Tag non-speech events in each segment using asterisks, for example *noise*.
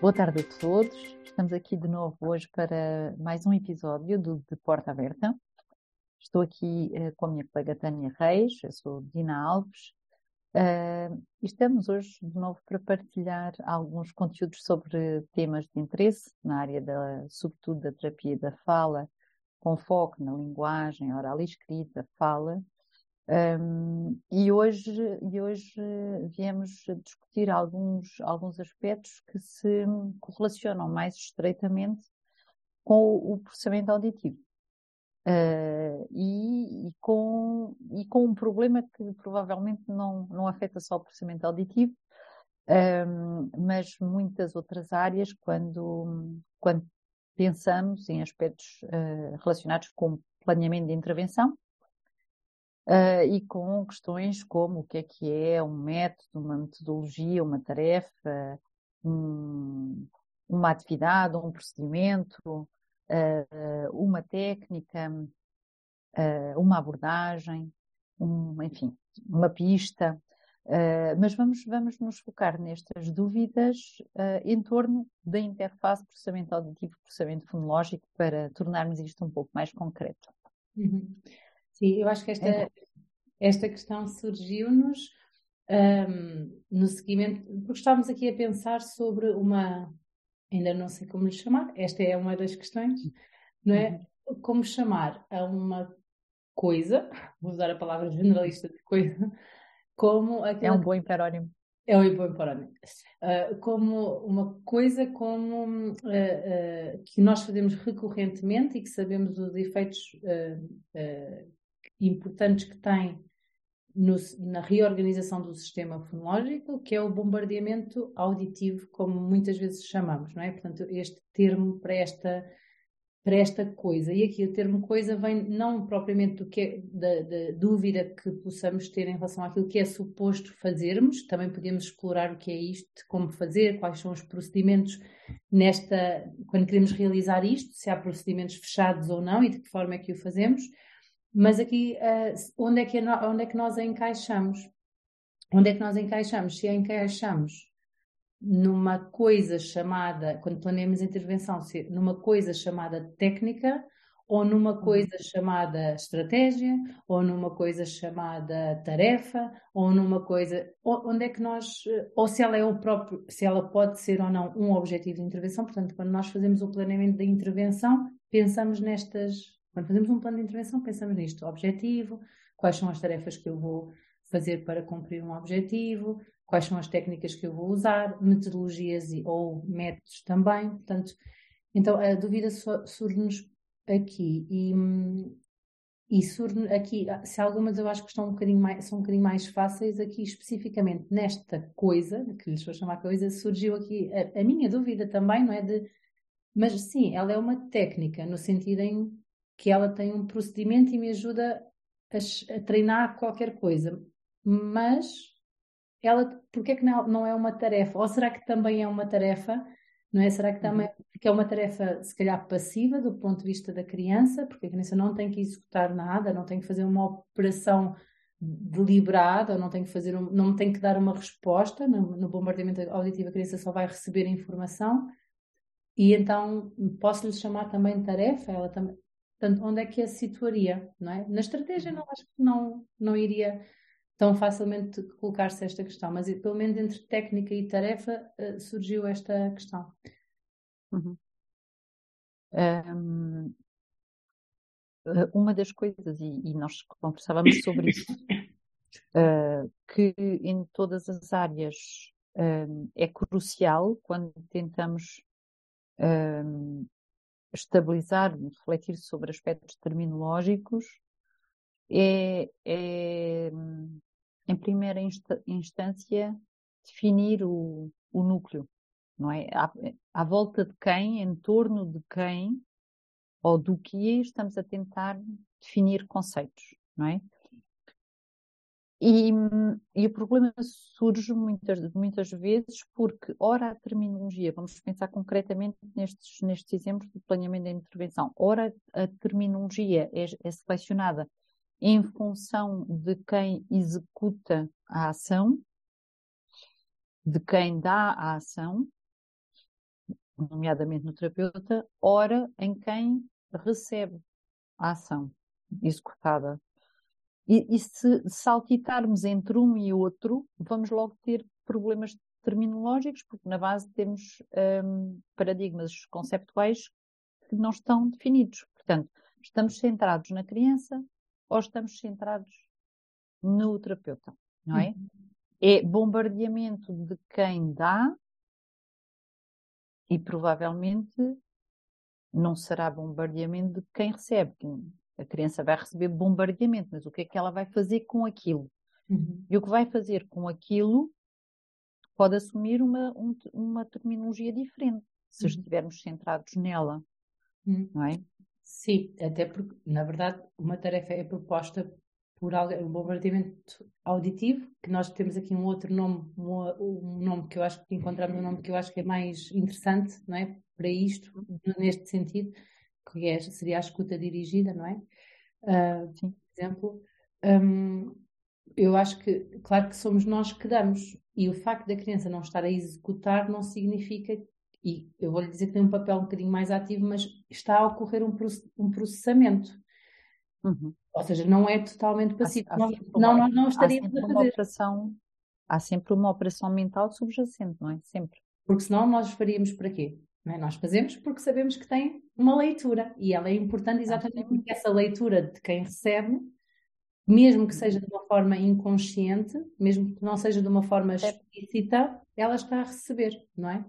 Boa tarde a todos. Estamos aqui de novo hoje para mais um episódio do De Porta Aberta. Estou aqui uh, com a minha colega Tânia Reis, eu sou Dina Alves, uh, e estamos hoje de novo para partilhar alguns conteúdos sobre temas de interesse na área da, sobretudo da terapia da fala, com foco na linguagem oral e escrita, fala, um, e hoje, e hoje viemos discutir alguns, alguns aspectos que se correlacionam mais estreitamente com o, processamento auditivo. Uh, e, e, com, e com um problema que provavelmente não, não afeta só o processamento auditivo, um, mas muitas outras áreas quando, quando pensamos em aspectos uh, relacionados com planeamento de intervenção uh, e com questões como o que é que é um método, uma metodologia, uma tarefa, um, uma atividade, um procedimento, uh, uma técnica, uh, uma abordagem, um, enfim, uma pista. Uh, mas vamos, vamos nos focar nestas dúvidas uh, em torno da interface processamento auditivo processamento fonológico para tornarmos isto um pouco mais concreto. Uhum. Sim, eu acho que esta, é. esta questão surgiu-nos um, no seguimento, porque estávamos aqui a pensar sobre uma, ainda não sei como lhe chamar, esta é uma das questões, não é? Uhum. Como chamar a uma coisa, vou usar a palavra generalista de coisa, como É um bom hiperónimo. É um bom hiperónimo. Uh, como uma coisa como uh, uh, que nós fazemos recorrentemente e que sabemos os efeitos importantes que tem no, na reorganização do sistema fonológico, que é o bombardeamento auditivo, como muitas vezes chamamos, não é? Portanto, este termo para esta para esta coisa. E aqui o termo coisa vem não propriamente do que é, da, da, dúvida que possamos ter em relação àquilo que é suposto fazermos, também podemos explorar o que é isto, como fazer, quais são os procedimentos nesta, quando queremos realizar isto, se há procedimentos fechados ou não e de que forma é que o fazemos. Mas aqui, uh, onde, é que, onde é que nós a encaixamos? Onde é que nós a encaixamos? Se a encaixamos numa coisa chamada, quando planeamos intervenção, numa coisa chamada técnica, ou numa uhum. coisa chamada estratégia, ou numa coisa chamada tarefa, ou numa coisa. Onde é que nós. Ou se ela é o próprio. Se ela pode ser ou não um objetivo de intervenção. Portanto, quando nós fazemos o planeamento da intervenção, pensamos nestas quando fazemos um plano de intervenção, pensamos nisto: objetivo, quais são as tarefas que eu vou fazer para cumprir um objetivo, quais são as técnicas que eu vou usar, metodologias e, ou métodos também. Portanto, então a dúvida surge-nos aqui e, e surge aqui, se algumas eu acho que estão um bocadinho mais, são um bocadinho mais fáceis, aqui especificamente nesta coisa, que lhes vou chamar coisa, surgiu aqui a, a minha dúvida também, não é? De, mas sim, ela é uma técnica, no sentido em que ela tem um procedimento e me ajuda a, a treinar qualquer coisa. Mas ela, porque é que não, não é uma tarefa? Ou será que também é uma tarefa? Não é? Será que também uhum. porque é uma tarefa, se calhar, passiva do ponto de vista da criança, porque a criança não tem que executar nada, não tem que fazer uma operação deliberada, não tem que fazer um, não tem que dar uma resposta no, no bombardeamento auditivo, a criança só vai receber informação e então posso-lhe chamar também de tarefa, ela também Portanto, onde é que a situaria, não é? Na estratégia não acho que não, não iria tão facilmente colocar-se esta questão, mas pelo menos entre técnica e tarefa uh, surgiu esta questão. Uhum. Um, uma das coisas, e, e, nós conversávamos sobre isso, uh, *coughs* que em todas as áreas é crucial quando tentamos estabilizar, refletir sobre aspectos terminológicos é, é em primeira instância, definir o, o núcleo, não é? À, à, volta de quem, em torno de quem ou do que estamos a tentar definir conceitos, não é? E, e, o problema surge muitas, muitas vezes porque, ora, a terminologia, vamos pensar concretamente nestes, nestes exemplos de planeamento da intervenção, ora, a terminologia é, é selecionada em função de quem executa a ação, de quem dá a ação, nomeadamente no terapeuta, ora em quem recebe a ação executada. E, e se saltitarmos entre um e outro, vamos logo ter problemas terminológicos, porque na base temos um, paradigmas conceptuais que não estão definidos. Portanto, estamos centrados na criança ou estamos centrados no terapeuta, não é? Uhum. É bombardeamento de quem dá e provavelmente não será bombardeamento de quem recebe. A criança vai receber bombardeamento, mas o que é que ela vai fazer com aquilo? Uhum. E o que vai fazer com aquilo pode assumir uma, um, uma terminologia diferente, se uhum. estivermos centrados nela, uhum. não é? Sim, até porque, na verdade, uma tarefa é proposta por um bombardeamento auditivo, que nós temos aqui um outro nome, um, nome que eu acho que encontramos um nome que eu acho que é mais interessante, não é? Para isto, neste sentido, que é, seria a escuta dirigida, não é? Uh, por exemplo, um, eu acho que, claro que somos nós que damos, e o facto da criança não estar a executar não significa, e eu vou lhe dizer que tem um papel um bocadinho mais ativo, mas está a ocorrer um, um processamento. Uhum. Ou seja, não é totalmente passivo. Há, há nós, não, nós não estaríamos a fazer. Operação, há sempre uma operação mental subjacente, não é? Sempre. Porque senão nós faríamos para quê? É? Nós fazemos porque sabemos que tem uma leitura e ela é importante exatamente porque essa leitura de quem recebe, mesmo que seja de uma forma inconsciente, mesmo que não seja de uma forma explícita, ela está a receber, não é?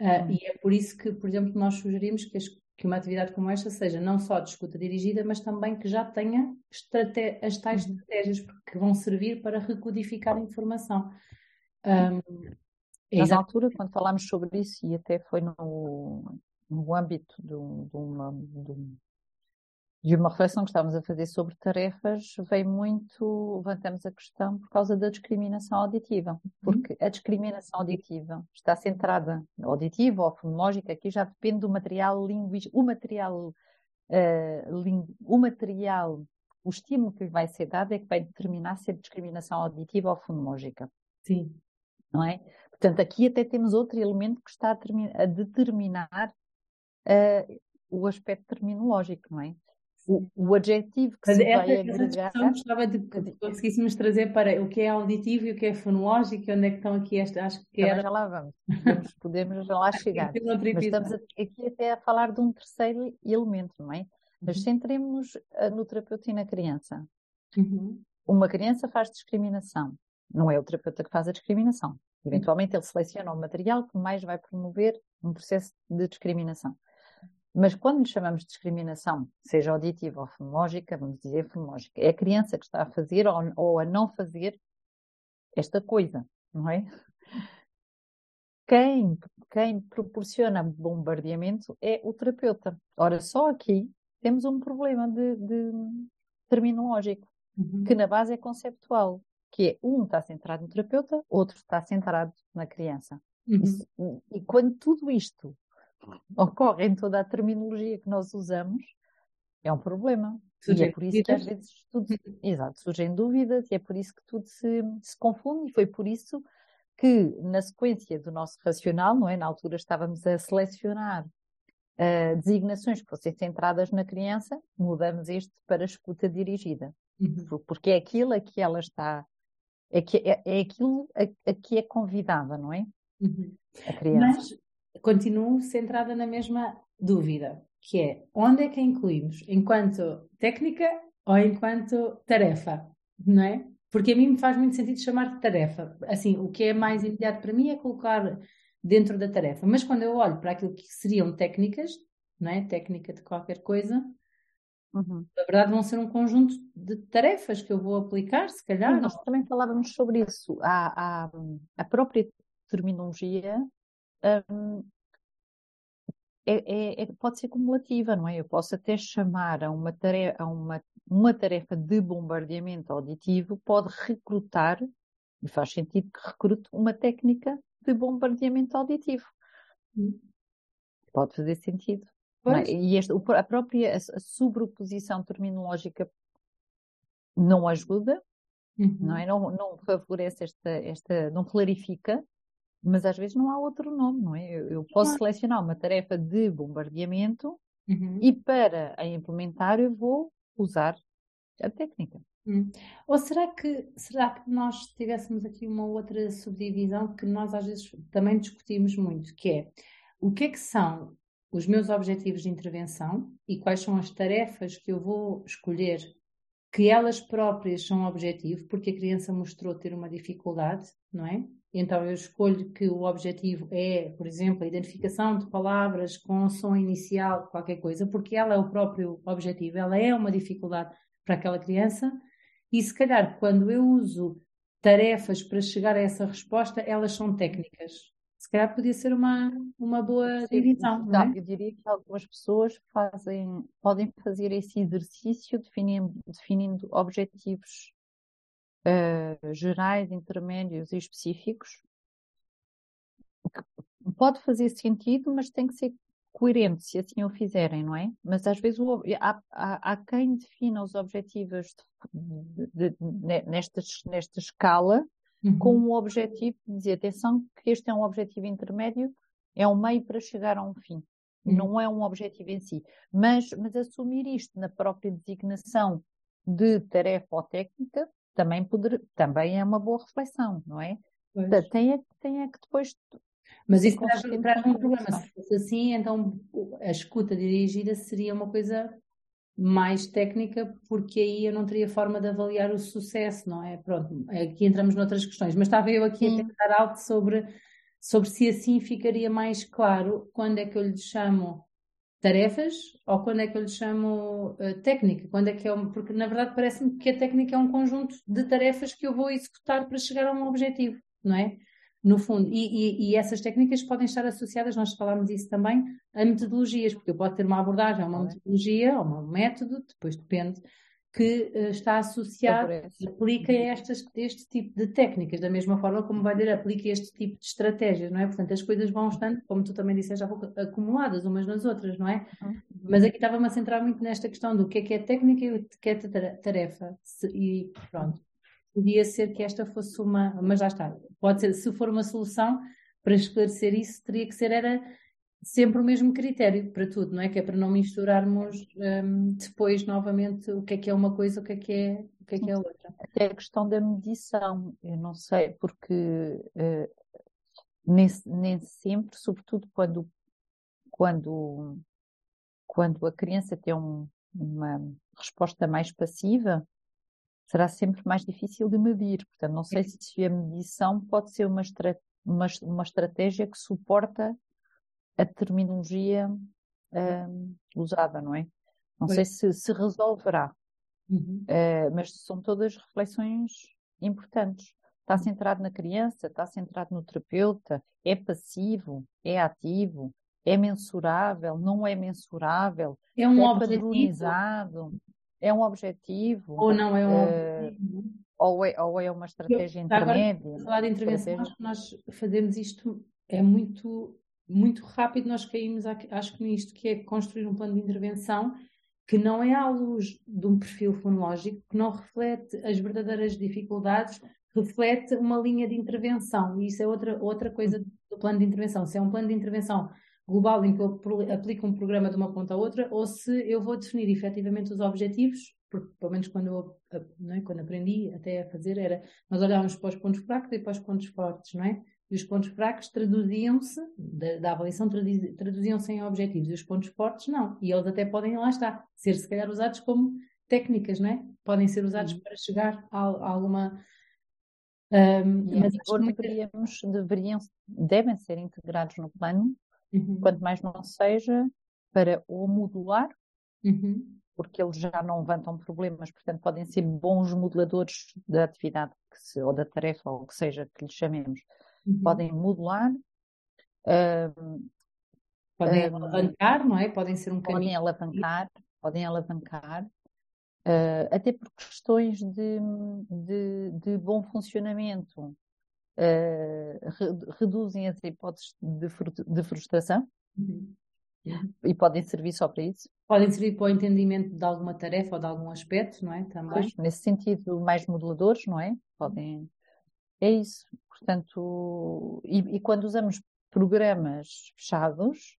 Uh, e é por isso que, por exemplo, nós sugerimos que as que uma atividade como esta seja não só de escuta dirigida, mas também que já tenha as tais uhum. estratégias que vão servir para recodificar a informação. Um, é Na altura, quando falámos sobre isso, e até foi no, no âmbito de, de, uma, de, de uma reflexão que estávamos a fazer sobre tarefas, veio muito, levantamos a questão por causa da discriminação auditiva, porque a discriminação auditiva está centrada, auditiva ou fonológica, aqui já depende do material linguístico, o material, uh, ling, o material, o estímulo que lhe vai ser dado é que vai determinar se é discriminação auditiva ou fonológica. Sim. Não é? Portanto, aqui até temos outro elemento que está a, a determinar uh, o aspecto terminológico, não é? o, o adjetivo que Mas se essa, vai agregar. Essa gostava de que conseguíssemos trazer para o que é auditivo e o que é fonológico e onde é que estão aqui esta, acho que era... já lá vamos, podemos, podemos já lá *laughs* chegar. Mas estamos aqui até a falar de um terceiro elemento, não é? Mas uhum. centremos eh, no terapeuta e na criança. Uhum. Uma criança faz discriminação, não é o terapeuta que faz a discriminação. Eventualmente ele seleciona o material que mais vai promover um processo de discriminação. Mas quando chamamos de discriminação, seja auditiva ou fonológica, vamos dizer fonológica, é a criança que está a fazer ou, ou a não fazer esta coisa, não é? Quem, quem proporciona bombardeamento é o terapeuta. Ora, só aqui temos um problema de, de terminológico, uhum. que na base é conceptual, que é um está centrado no terapeuta, outro está centrado na criança. Uhum. Isso, e quando tudo isto ocorre em toda a terminologia que nós usamos, é um problema. Surgem e é por isso que às vezes tudo, exato, surgem dúvidas e é por isso que tudo se, se confunde e foi por isso que na sequência do nosso racional, não é? Na altura estávamos a selecionar uh, designações que fossem centradas na criança, mudamos este para escuta dirigida. Uhum. Porque é aquilo a que ela está, é, que, é, é aquilo a, a, que é convidada, não é? Uhum. A criança. Mas continuo centrada na mesma dúvida, que é onde é que incluímos? Enquanto técnica ou enquanto tarefa? Não é? Porque a mim me faz muito sentido chamar de tarefa. Assim, o que é mais imediato para mim é colocar dentro da tarefa. Mas quando eu olho para aquilo que seriam técnicas, não é? Técnica de qualquer coisa, Uhum. Na verdade, vão ser um conjunto de tarefas que eu vou aplicar, se calhar. Sim, nós também falávamos sobre isso. A, a, a própria terminologia um, é, é, é, pode ser cumulativa, não é? Eu posso até chamar a uma tarefa, a uma, uma tarefa de bombardeamento auditivo, pode recrutar, e faz sentido que recrute uma técnica de bombardeamento auditivo. Pode fazer sentido. É? E este, a própria a sobreposição terminológica não ajuda, uhum. não é? Não, não favorece esta, esta, não clarifica mas às vezes não há outro nome, não é? Eu, eu posso selecionar uma tarefa de bombardeamento Uhum. e para a implementar eu vou usar a técnica. Hum. Ou será que, será que nós tivéssemos aqui uma outra subdivisão que nós às vezes também discutimos muito, que é o que é que são os meus objetivos de intervenção e quais são as tarefas que eu vou escolher que elas próprias são objetivo, porque a criança mostrou ter uma dificuldade, não é? Então eu escolho que o objetivo é, por exemplo, a identificação de palavras com som inicial, qualquer coisa, porque ela é o próprio objetivo, ela é uma dificuldade para aquela criança, e se calhar quando eu uso tarefas para chegar a essa resposta, elas são técnicas. Se calhar podia ser uma, uma boa Sim, divisão, não é? Eu diria que algumas pessoas fazem, podem fazer esse exercício definindo, definindo objetivos uh, gerais, intermédios e específicos. Pode fazer sentido, mas tem que ser coerente se assim o fizerem, não é? Mas às vezes o, há, há, há, quem defina os objetivos de, de, de, nesta, nesta escala Uhum. com o objetivo de dizer, atenção, que este é um objetivo intermédio, é um meio para chegar a um fim. Uhum. Não é um objetivo em si. Mas, mas assumir isto na própria designação de tarefa ou técnica também, poder, também é uma boa reflexão, não é? Pois. Tem é, tem é que depois. Mas isso traz, traz um problema. Se fosse assim, então a escuta dirigida seria uma coisa mais técnica, porque aí eu não teria forma de avaliar o sucesso, não é? Pronto, aqui entramos noutras questões, mas estava eu aqui Sim. a tentar algo sobre, sobre se assim ficaria mais claro quando é que eu lhe chamo tarefas ou quando é que eu lhe chamo uh, técnica, quando é que é um, porque na verdade parece-me que a técnica é um conjunto de tarefas que eu vou executar para chegar a um objetivo, não é? No fundo, e, e, e, essas técnicas podem estar associadas, nós falámos isso também, a metodologias, porque eu posso ter uma abordagem, uma metodologia, ou um método, depois depende, que uh, está associado, aplica estas, este tipo de técnicas, da mesma forma como vai dizer, aplica este tipo de estratégias, não é? Portanto, as coisas vão estando, como tu também disseste há pouco, acumuladas umas nas outras, não é? Uhum. Mas aqui estava-me a centrar muito nesta questão do que é que é técnica e o que é tarefa, e pronto podia ser que esta fosse uma, mas já está, pode ser, se for uma solução para esclarecer isso, teria que ser era sempre o mesmo critério para tudo, não é? Que é para não misturarmos um, depois novamente o que é que é uma coisa, o que é que é, o que é, que é outra. Até a questão da medição, eu não sei, porque uh, nem, nem sempre, sobretudo quando, quando, quando a criança tem um, uma resposta mais passiva, será sempre mais difícil de medir. Portanto, não sei se a medição pode ser uma, estra uma, uma estratégia que suporta a terminologia um, usada, não é? Não sei se, se resolverá, uhum. uh, mas são todas reflexões importantes. Está centrado na criança, está centrado no terapeuta, é passivo, é ativo, é mensurável, não é mensurável, é um é padronizado é um objetivo? Ou não é um uh, objetivo? Ou é, ou é uma estratégia eu, intermédia? Agora, falar de intervenção, acho que nós fazemos isto, é muito, muito rápido, nós caímos, acho que nisto, que é construir um plano de intervenção que não é à luz de um perfil fonológico, que não reflete as verdadeiras dificuldades, reflete uma linha de intervenção. E isso é outra, outra coisa do plano de intervenção. Se é um plano de intervenção global em que eu aplico um programa de uma ponta a outra, ou se eu vou definir efetivamente os objetivos, porque pelo menos quando eu é? quando aprendi até a fazer era, nós olhávamos para os pontos fracos e para os pontos fortes, não é? E os pontos fracos traduziam-se, da, da, avaliação traduziam-se em objetivos, e os pontos fortes não. E eles até podem, lá estar, ser se calhar usados como técnicas, não é? Podem ser usados para chegar a, a alguma um, mas agora deveríamos, deveriam, devem ser integrados no plano Uhum. quanto mais não seja para o modular, uhum. porque eles já não levantam problemas, portanto podem ser bons moduladores da atividade se, ou da tarefa, ou o que seja que lhes chamemos. Uhum. Podem modular. Um, podem um, alavancar, não é? Podem ser um podem caminho. Alavancar, podem alavancar. Uh, até por questões de, de, de bom funcionamento uh, reduzem as hipóteses de, de frustração uhum. e podem servir só para isso. Podem servir para o entendimento de alguma tarefa ou de algum aspecto, não é? Também. Pois, nesse sentido, mais moduladores, não é? Podem. é isso. Portanto, e, e quando usamos programas fechados,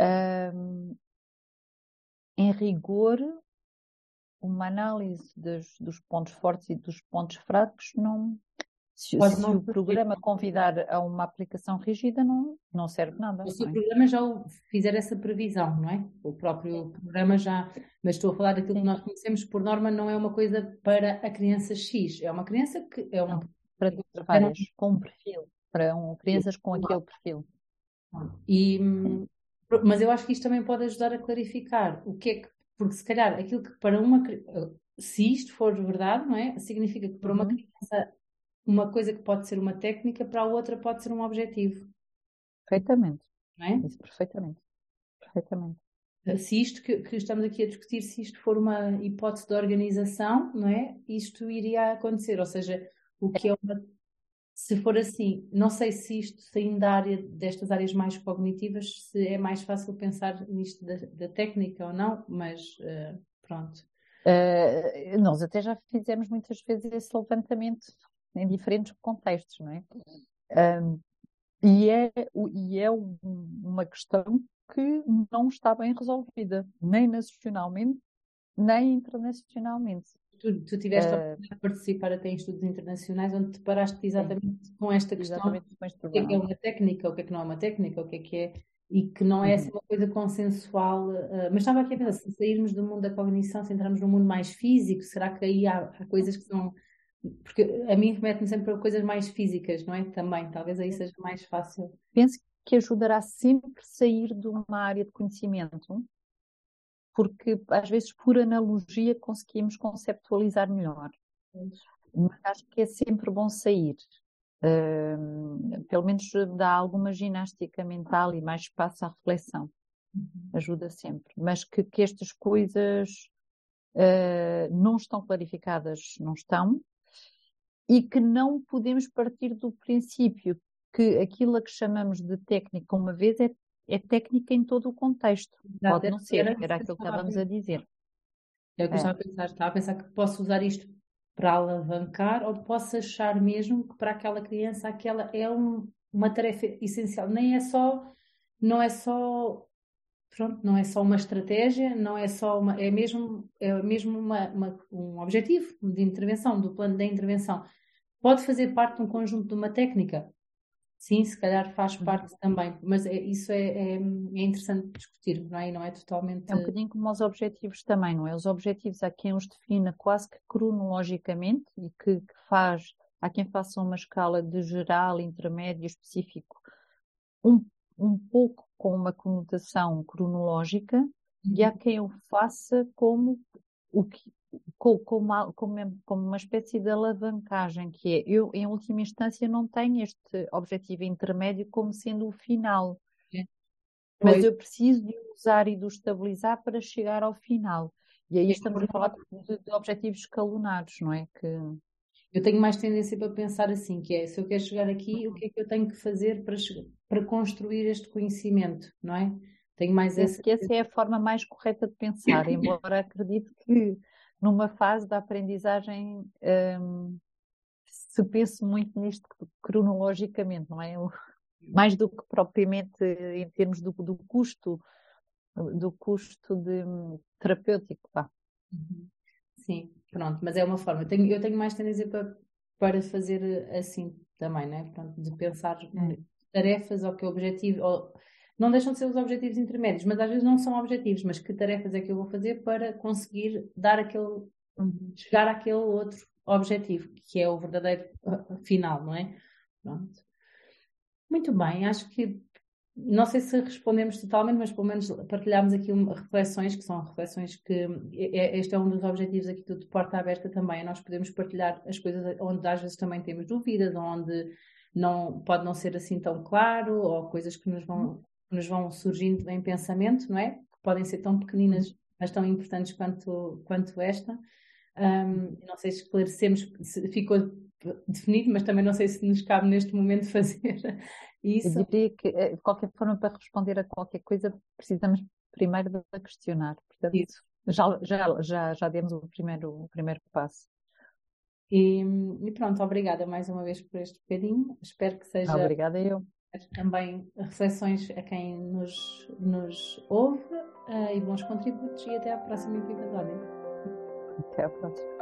um, em rigor, uma análise dos, dos, pontos fortes e dos pontos fracos não. Se, se não o programa convidar a uma aplicação rígida, não, não serve nada. Se o é? programa já fizer essa previsão, não é? O próprio programa já. Mas estou a falar daquilo Sim. que nós conhecemos, por norma, não é uma coisa para a criança X. É uma criança que. É uma, para várias, com um perfil. Para um, crianças com aquele perfil. E, mas eu acho que isto também pode ajudar a clarificar o que é que porque se calhar aquilo que para uma se isto for verdade, não é? Significa que para uma uhum. criança uma coisa que pode ser uma técnica, para a outra pode ser um objetivo. Perfeitamente. Não é? Isso, perfeitamente. Perfeitamente. Se isto que, que, estamos aqui a discutir, se isto for uma hipótese de organização, não é? Isto iria acontecer. Ou seja, o que é uma se for assim, não sei se isto, saindo da área, destas áreas mais cognitivas, se é mais fácil pensar nisto da, da técnica ou não, mas uh, pronto. Uh, nós até já fizemos muitas vezes esse levantamento em diferentes contextos, não é? Um, e é, e é um, uma questão que não está bem resolvida, nem nacionalmente, nem internacionalmente. Tu, tu tiveste uh, a participar até em estudos internacionais onde te paraste exatamente sim, com esta questão com o que é, que é uma técnica, o que é que não é uma técnica, o que é que é e que não é assim uma coisa consensual, uh, mas estava aqui a pensar, se sairmos do mundo da cognição, se entrarmos no mundo mais físico, será que aí há, há coisas que são porque a mim remete-me sempre a coisas mais físicas, não é? Também, talvez aí seja mais fácil. Penso que ajudará sempre a sair de uma área de conhecimento porque às vezes por analogia conseguimos conceptualizar melhor. Mas acho que é sempre bom sair. Uh, pelo menos dá alguma ginástica mental e mais espaço à reflexão. Uhum. Ajuda sempre. Mas que, que estas coisas uh, não estão clarificadas, não estão. E que não podemos partir do princípio que aquilo a que chamamos de técnica uma vez é é técnica em todo o contexto. Exato, Pode não ser, era aquilo que estávamos a dizer. É o que eu estava a pensar. Estava a pensar que posso usar isto para alavancar ou posso achar mesmo que para aquela criança aquela é um, uma tarefa essencial. Nem é só, não é só, pronto, não é só uma estratégia, não é só uma, é mesmo, é mesmo uma, uma, um objetivo de intervenção, do plano da intervenção. Pode fazer parte de um conjunto de uma técnica, Sim, se calhar faz uhum. parte também, mas é, isso é, é, é, interessante discutir, não é? E não é totalmente. É um bocadinho como os objetivos também, não é? Os objetivos há quem os defina quase que cronologicamente e que, que faz, há quem faça uma escala de geral, intermédio, específico, um, um pouco com uma conotação cronológica, e há uhum. quem o faça como o que, como, como, como, uma espécie de alavancagem, que é, eu, em última instância, não tenho este objetivo intermédio como sendo o final. É. Mas eu preciso de usar e de o estabilizar para chegar ao final. E aí estamos a falar de, de objetivos escalonados, não é? Que... Eu tenho mais tendência para pensar assim, que é, se eu quero chegar aqui, o que é que eu tenho que fazer para, para construir este conhecimento, não é? Tenho mais Penso essa... que essa é a forma mais correta de pensar, *coughs* embora acredito que numa fase da aprendizagem um, se pense muito nisto cronologicamente, não é? Mais do que propriamente em termos do, do custo, do custo de, terapêutico, pá. Uhum. Sim, pronto, mas é uma forma. Eu tenho, eu tenho mais tendência para, para fazer assim também, né? Pronto, de pensar é. Tarefas ou que objetivo, ou não deixam de ser os objetivos intermédios, mas às vezes não são objetivos, mas que tarefas é que eu vou fazer para conseguir dar aquele, chegar àquele outro objetivo, que é o verdadeiro uh, final, não é? Pronto. Muito bem, acho que não sei se respondemos totalmente, mas pelo menos partilhámos aqui reflexões, que são reflexões que é, este é um dos objetivos aqui do de Porta Aberta também, nós podemos partilhar as coisas onde às vezes também temos dúvidas, onde não pode não ser assim tão claro, ou coisas que nos vão nos vão surgindo em pensamento, não é? Que podem ser tão pequeninas, mas tão importantes quanto, quanto esta. Um, não sei se esclarecemos, se ficou definido, mas também não sei se nos cabe neste momento *laughs* fazer isso. Eu diria que, eh, de qualquer forma, para responder a qualquer coisa, precisamos primeiro de questionar. Portanto, isso. Já, já, já, já demos o primeiro, o primeiro passo. E, e, pronto, obrigada mais uma vez por este bocadinho. Espero que seja. Obrigada eu. Também reflexões a quem nos, nos ouve uh, e bons contributos. E até à próxima episódio. Até à próxima.